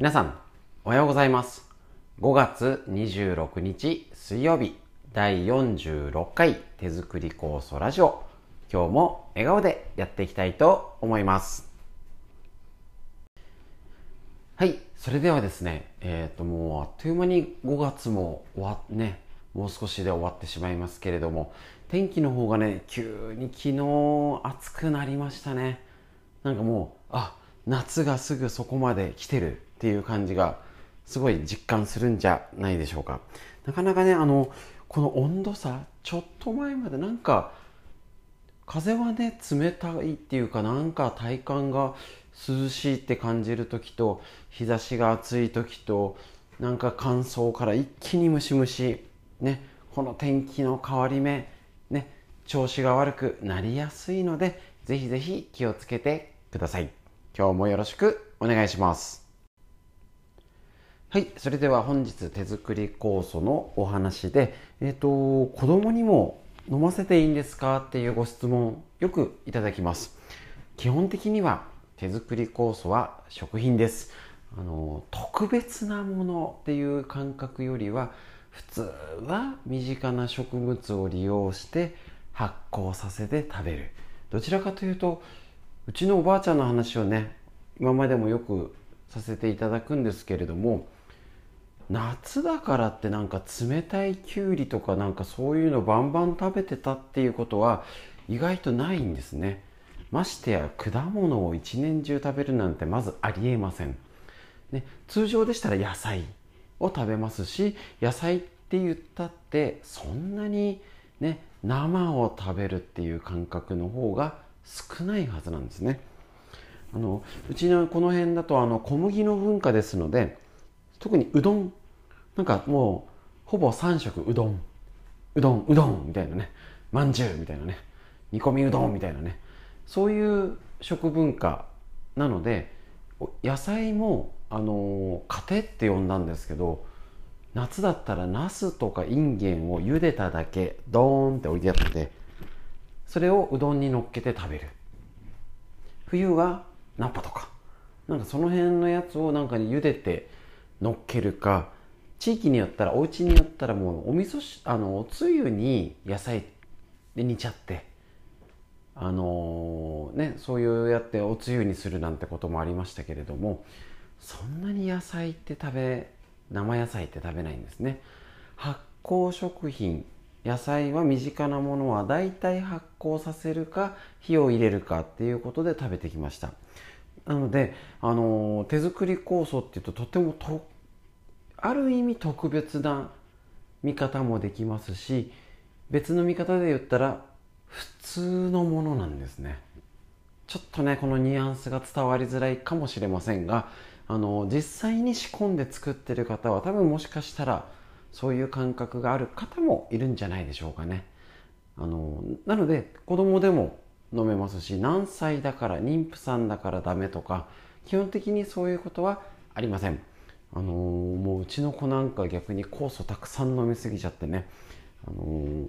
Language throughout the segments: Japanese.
皆さん、おはようございます。5月26日水曜日第46回手作り酵素ラジオ。今日も笑顔でやっていきたいと思います。はい、それではですね、えっ、ともうあっという間に5月も終わっね、もう少しで終わってしまいますけれども、天気の方がね、急に昨日暑くなりましたね。なんかもう、あ、夏がすぐそこまで来てるっていう感じがすごい実感するんじゃないでしょうか。なかなかね、あの、この温度差、ちょっと前までなんか、風はね、冷たいっていうかなんか体感が涼しいって感じる時と、日差しが暑い時と、なんか乾燥から一気にムシムシ、ね、この天気の変わり目、ね、調子が悪くなりやすいので、ぜひぜひ気をつけてください。今日もよろしくお願いします。はい。それでは本日手作り酵素のお話で、えっ、と、子供にも飲ませていいんですかっていうご質問よくいただきます。基本的には手作り酵素は食品です。あの、特別なものっていう感覚よりは、普通は身近な植物を利用して発酵させて食べる。どちらかというと、うちのおばあちゃんの話をね、今までもよくさせていただくんですけれども、夏だからってなんか冷たいきゅうりとかなんかそういうのバンバン食べてたっていうことは意外とないんですね。ましてや果物を一年中食べるなんてまずありえません。ね、通常でしたら野菜を食べますし、野菜って言ったってそんなにね、生を食べるっていう感覚の方が少ないはずなんですね。あのうちのこの辺だとあの小麦の文化ですので特にうどんなんかもうほぼ3食うどん。うどんうどんみたいなね。まんじゅうみたいなね。煮込みうどんみたいなね。そういう食文化なので野菜もあの家庭って呼んだんですけど夏だったらナスとかインゲンを茹でただけドーンって置いてあってそれをうどんに乗っけて食べる。冬はナッパとか。なんかその辺のやつをなんかに茹でて乗っけるか地域によったらお家によったらもうお味噌しあのおつゆに野菜で煮ちゃってあのー、ねそういうやっておつゆにするなんてこともありましたけれどもそんなに野菜って食べ生野菜って食べないんですね。発酵食品野菜は身近なものはだいたい発酵させるか火を入れるかっていうことで食べてきました。なので、あの手作り酵素っていうととてもある意味特別な見方もできますし別の見方で言ったら普通のものなんですね。ちょっとねこのニュアンスが伝わりづらいかもしれませんがあの実際に仕込んで作ってる方は多分もしかしたらそういう感覚がある方もいるんじゃないでしょうかね。あのなので子供でも飲めますし何歳だから妊婦さんだからダメとか基本的にそういうことはありません。あのー、もううちの子なんか逆に酵素たくさん飲みすぎちゃってね、あのー、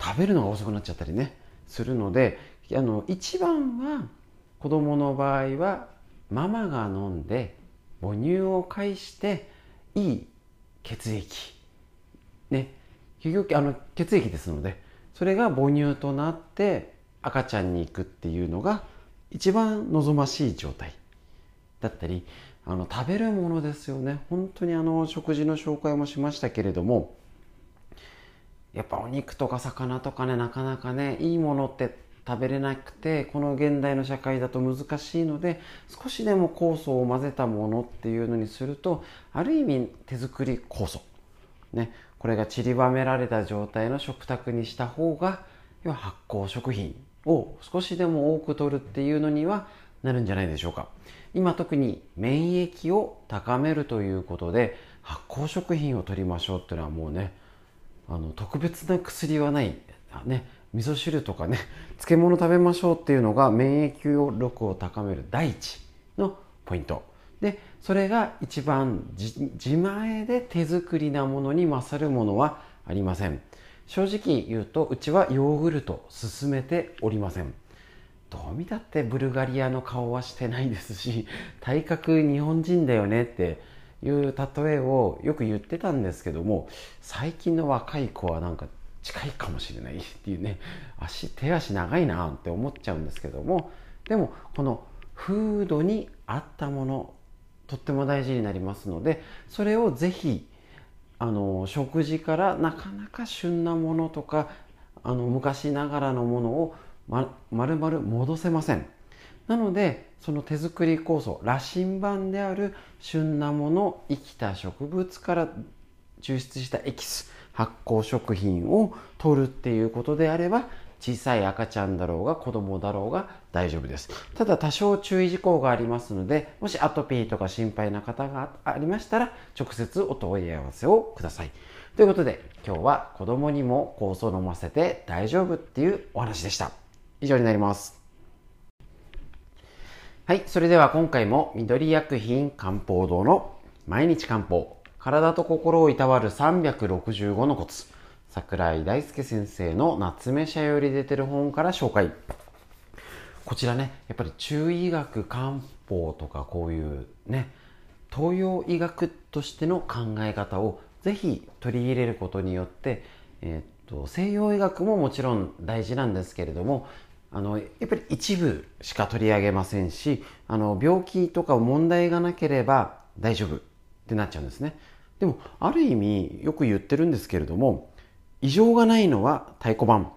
食べるのが遅くなっちゃったりねするのであの一番は子供の場合はママが飲んで母乳を介していい血液ね結局あの血液ですのでそれが母乳となって赤ちゃんに行くっていうのが一番望ましい状態だったりあの食べるものですよね。本当にあの食事の紹介もしましたけれどもやっぱお肉とか魚とかねなかなかねいいものって食べれなくてこの現代の社会だと難しいので少しでも酵素を混ぜたものっていうのにするとある意味手作り酵素。ね。これが散りばめられた状態の食卓にした方が要は発酵食品を少しでも多く取るっていうのにはなるんじゃないでしょうか。今特に免疫を高めるということで発酵食品を取りましょうっていうのはもうねあの特別な薬はない。ね味噌汁とかね漬物食べましょうっていうのが免疫力を高める第一のポイント。でそれが一番自前で手作りなものに勝るものはありません。正直言うとうちはヨーグルト進めておりません。どう見たってブルガリアの顔はしてないですし 体格日本人だよねっていう例えをよく言ってたんですけども最近の若い子はなんか近いかもしれないっていうね 足手足長いなって思っちゃうんですけどもでもこのフードに合ったものとっても大事になりますのでそれをぜひあの食事からなかなか旬なものとかあの昔ながらのものをまるまる戻せません。なのでその手作り酵素羅針盤である旬なもの生きた植物から抽出したエキス発酵食品を取るっていうことであれば小さい赤ちゃんだろうが子供だろうが大丈夫です。ただ多少注意事項がありますのでもしアトピーとか心配な方がありましたら直接お問い合わせをください。ということで今日は子供にも酵素飲ませて大丈夫っていうお話でした。以上になります。はいそれでは今回も緑薬品漢方堂の毎日漢方体と心をいたわる365のコツ桜井大輔先生の夏目社より出てる本から紹介。こちらねやっぱり中医学漢方とかこういうね東洋医学としての考え方をぜひ取り入れることによって、えー、っと西洋医学ももちろん大事なんですけれどもあのやっぱり一部しか取り上げませんしあの病気とか問題がなければ大丈夫ってなっちゃうんですねでもある意味よく言ってるんですけれども異常がないのは太鼓判。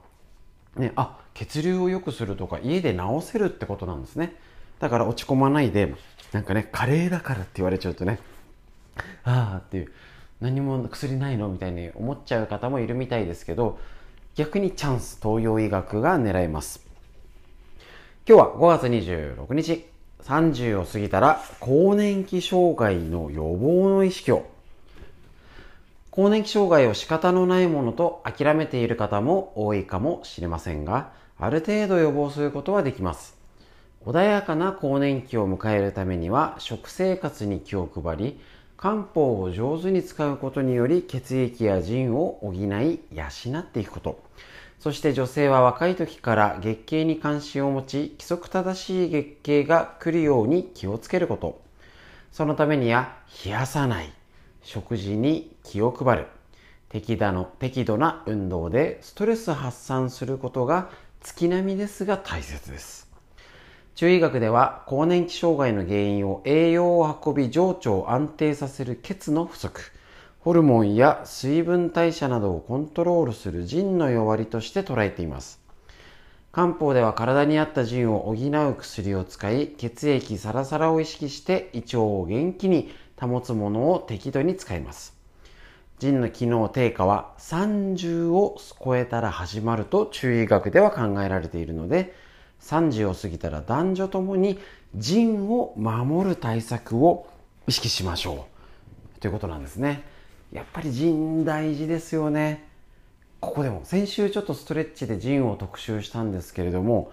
ね、あ、血流を良くするとか家で治せるってことなんですね。だから落ち込まないで、なんかね、カレーだからって言われちゃうとね、ああっていう、何も薬ないのみたいに思っちゃう方もいるみたいですけど、逆にチャンス、東洋医学が狙います。今日は5月26日、30を過ぎたら更年期障害の予防の意識を更年期障害を仕方のないものと諦めている方も多いかもしれませんが、ある程度予防することはできます。穏やかな更年期を迎えるためには食生活に気を配り、漢方を上手に使うことにより血液や腎を補い養っていくこと。そして女性は若い時から月経に関心を持ち、規則正しい月経が来るように気をつけること。そのためには冷やさない、食事に気を配る。適度の適度な運動でストレス発散することが月並みですが大切です。中医学では更年期障害の原因を栄養を運び情緒を安定させる血の不足。ホルモンや水分代謝などをコントロールする腎の弱りとして捉えています漢方では体に合った腎を補う薬を使い血液サラサラを意識して胃腸を元気に保つものを適度に使います。腎の機能低下は30を超えたら始まると中医学では考えられているので、30を過ぎたら男女ともに腎を守る対策を意識しましょう。ということなんですね。やっぱり腎大事ですよね。ここでも先週ちょっとストレッチで腎を特集したんですけれども、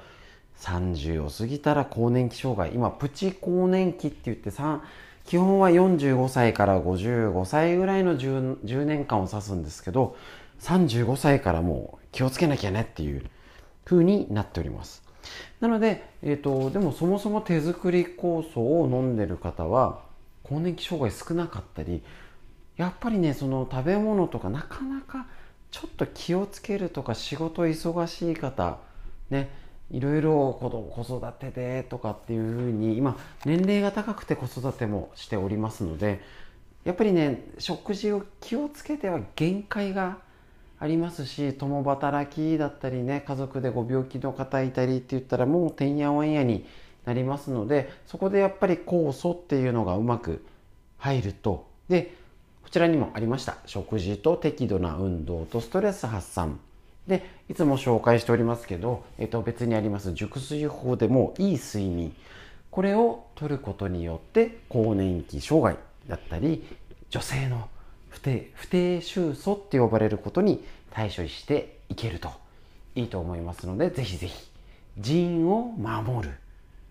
30を過ぎたら更年期障害、今プチ更年期って言って基本は45歳から55歳ぐらいの 10, 10年間を指すんですけど35歳からもう気をつけなきゃねっていう風になっておりますなので、えーと、でもそもそも手作り酵素を飲んでる方は更年期障害少なかったりやっぱりねその食べ物とかなかなかちょっと気をつけるとか仕事忙しい方ねいろいろ子育てでとかっていうふうに今年齢が高くて子育てもしておりますのでやっぱりね食事を気をつけては限界がありますし共働きだったりね家族でご病気の方いたりって言ったらもうてんやわんやになりますのでそこでやっぱり酵素っていうのがうまく入るとでちらにもありました。食事と適度な運動とストレス発散。でいつも紹介しておりますけど、えっと、別にあります。熟睡法でもいい睡眠。これをとることによって更年期障害だったり女性の不定不定収素って呼ばれることに対処していけると。いいと思いますのでぜひぜひ腎を守る、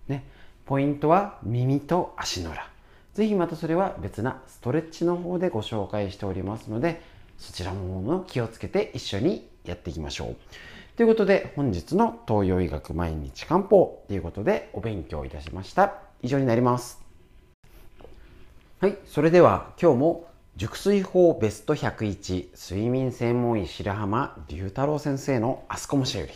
ね、ポイントは耳と足の裏。ぜひまたそれは別なストレッチの方でご紹介しておりますのでそちらも気をつけて一緒にやっていきましょう。ということで本日の東洋医学毎日漢方ということでお勉強いたしました。以上になります。はいそれでは今日も熟睡法ベスト101睡眠専門医白浜龍太郎先生のアスコモシより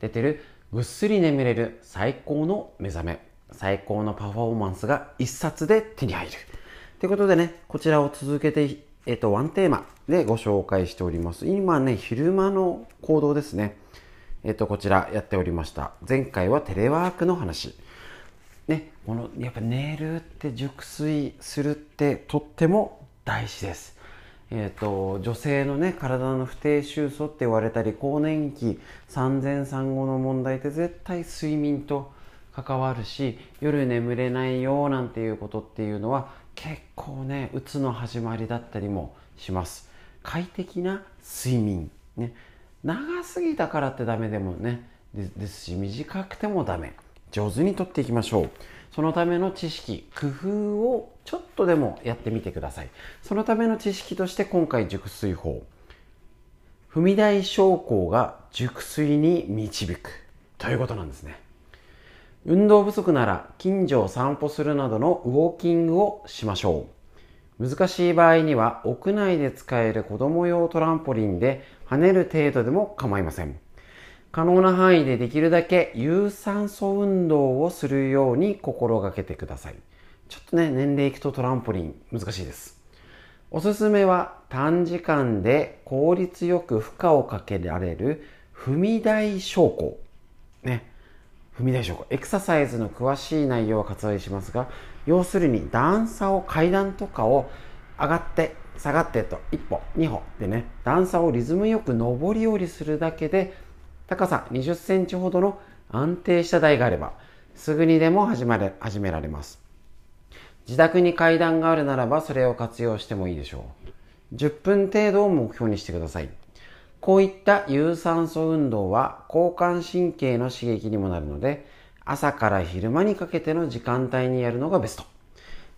出てるぐっすり眠れる最高の目覚め。最高のパフォーマンスが一冊で手に入るということでねこちらを続けてえっと、ワンテーマでご紹介しております。今ね、昼間の行動ですね。えっと、こちらやっておりました。前回はテレワークの話。ね、この、やっぱ寝るって熟睡するってとっても大事です。えっ、と、女性のね、体の不定収素って言われたり、更年期、産前産後の問題って絶対睡眠と関わるし、夜眠れないよなんていうことっていうのは結構ね、うつの始まりだったりもします。快適な睡眠。ね。長すぎたからってダメでもね、ですし、短くてもダメ。上手にとっていきましょう。そのための知識、工夫をちょっとでもやってみてください。そのための知識として今回熟睡法。踏み台昇降が熟睡に導くということなんですね。運動不足なら近所を散歩するなどのウォーキングをしましょう。難しい場合には屋内で使える子供用トランポリンで跳ねる程度でも構いません。可能な範囲でできるだけ有酸素運動をするように心がけてください。ちょっとね、年齢いくとトランポリン難しいです。おすすめは短時間で効率よく負荷をかけられる踏み台昇降。ね。踏み台昇降。エクササイズの詳しい内容は割愛しますが、要するに段差を階段とかを上がって下がってと一歩二歩でね段差をリズムよく上り下りするだけで高さ20センチほどの安定した台があれば、すぐにでも始め始められます。自宅に階段があるならばそれを活用してもいいでしょう。10分程度を目標にしてください。こういった有酸素運動は交感神経の刺激にもなるので、朝から昼間にかけての時間帯にやるのがベスト。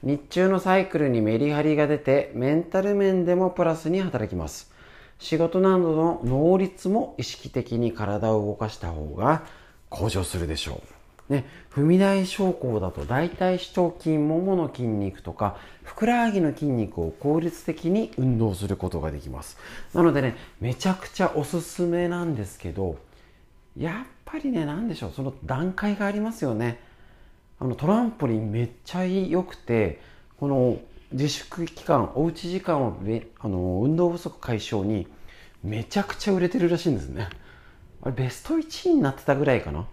日中のサイクルにメリハリが出て、メンタル面でもプラスに働きます。仕事などの能率も意識的に体を動かした方が向上するでしょう。ね、踏み台昇降だと大腿四頭筋、ももの筋肉とか、ふくらはぎの筋肉を効率的に運動することができます。なのでね、めちゃくちゃおすすめなんですけど、やっぱりね、なんでしょう、その段階がありますよね。あのトランポリンめっちゃ良くて、この自粛期間おうち時間をあの運動不足解消にめちゃくちゃ売れてるらしいんですねあれベスト1位になってたぐらいかな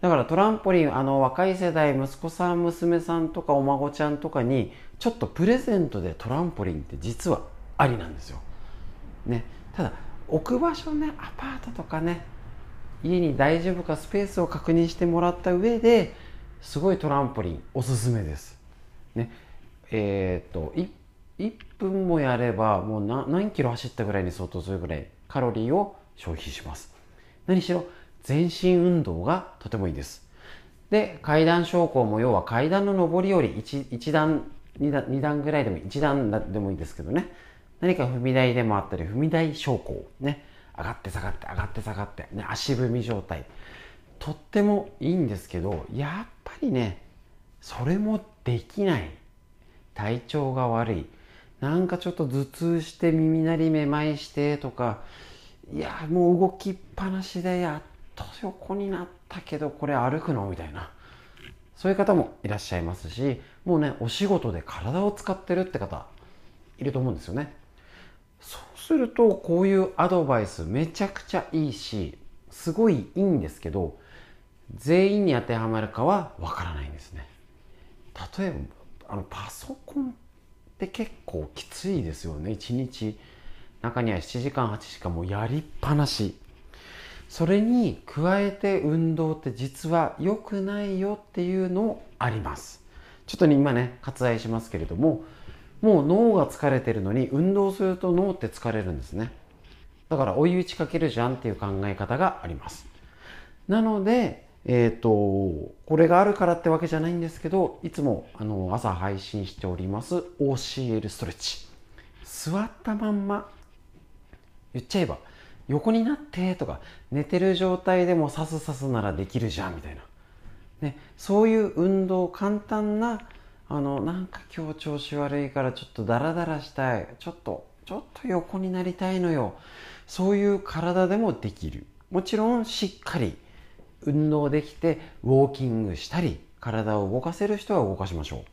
だからトランポリンあの若い世代息子さん娘さんとかお孫ちゃんとかにちょっとプレゼントでトランポリンって実はありなんですよ、ね、ただ置く場所ねアパートとかね家に大丈夫かスペースを確認してもらった上ですごいトランポリンおすすめです、ね、えっ、と 1, 1分もやればもう何キロ走ったぐらいに相当するぐらいカロリーを消費します。何しろ全身運動がとてもいいです。で階段昇降も要は階段の上りより 1, 段2段2段ぐらいでも1段でもいいですけどね。何か踏み台でもあったり踏み台昇降ね。上がって下がって上がって下がって、ね、足踏み状態。とってもいいんですけどやっぱりねそれもできない。体調が悪い。なんかちょっと頭痛して耳鳴りめまいしてとかいやもう動きっぱなしでやっと横になったけどこれ歩くの？みたいな。そういう方もいらっしゃいますしもうねお仕事で体を使ってるって方いると思うんですよね。そうするとこういうアドバイスめちゃくちゃいいしすごいいいんですけど全員に当てはまるかはわからないんですね。例えばあのパソコンって結構きついですよね。一日中には7時間8時間もやりっぱなし。それに加えて運動って実は良くないよっていうのもあります。ちょっと、今ね割愛しますけれどももう脳が疲れてるのに運動すると脳って疲れるんですね。だから追い打ちかけるじゃんっていう考え方があります。なのでえっ、ー、と、これがあるからってわけじゃないんですけど、いつもあの朝配信しております OCL ストレッチ。座ったまんま、言っちゃえば、横になってとか寝てる状態でもさすさすならできるじゃんみたいな、ね、そういう運動簡単なあのなんか今日調子悪いからちょっとダラダラしたい。ちょっとちょっと横になりたいのよ。そういう体でもできる。もちろんしっかり運動できてウォーキングしたり体を動かせる人は動かしましょう。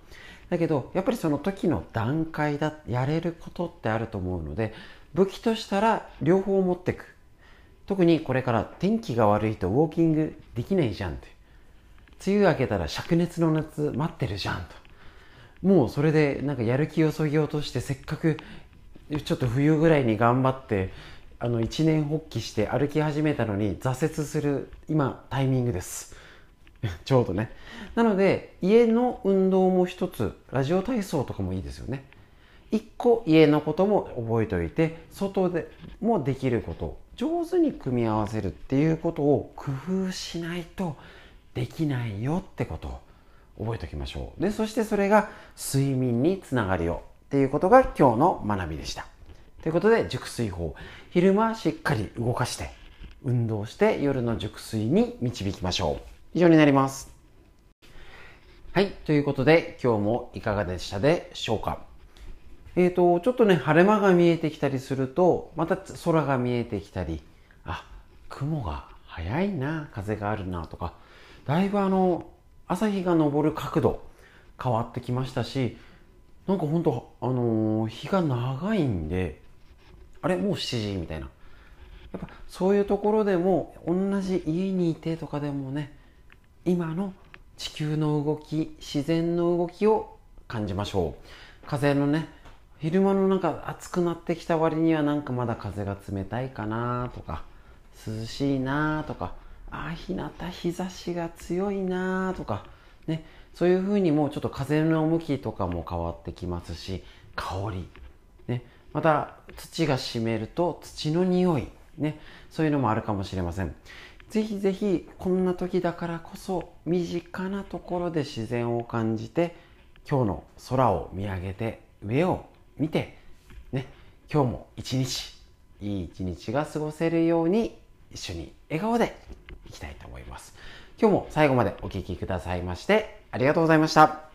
だけどやっぱりその時の段階だやれることってあると思うので武器としたら両方持ってく。特にこれから天気が悪いとウォーキングできないじゃんって梅雨明けたら灼熱の夏待ってるじゃんと。もうそれでなんかやる気をそぎ落としてせっかくちょっと冬ぐらいに頑張ってあの一年発起して歩き始めたのに挫折する今タイミングです。ちょうどね。なので家の運動も一つラジオ体操とかもいいですよね。一個家のことも覚えておいて外でもできること上手に組み合わせるっていうことを工夫しないとできないよってこと覚えておきましょう。でそしてそれが睡眠につながるよっていうことが今日の学びでした。ということで熟睡法。昼間しっかり動かして運動して夜の熟睡に導きましょう。以上になります。はいということで今日もいかがでしたでしょうか？えっ、ー、とちょっとね晴れ間が見えてきたりするとまた空が見えてきたりあ雲が早いな風があるなとかだいぶあの朝日が昇る角度変わってきましたしなんかほんとあのー、日が長いんであれもう7時みたいな。やっぱそういうところでも同じ家にいてとかでもね今の地球の動き自然の動きを感じましょう。風のね昼間のなんか暑くなってきた割にはなんかまだ風が冷たいかなとか涼しいなとかああ日向日差しが強いなとかねそういうふうにもうちょっと風の向きとかも変わってきますし香りねまた土が湿ると土の匂いねそういうのもあるかもしれません。ぜひぜひこんな時だからこそ身近なところで自然を感じて今日の空を見上げて上を見てね今日も一日いい一日が過ごせるように一緒に笑顔でいきたいと思います。今日も最後までお聴きくださいましてありがとうございました。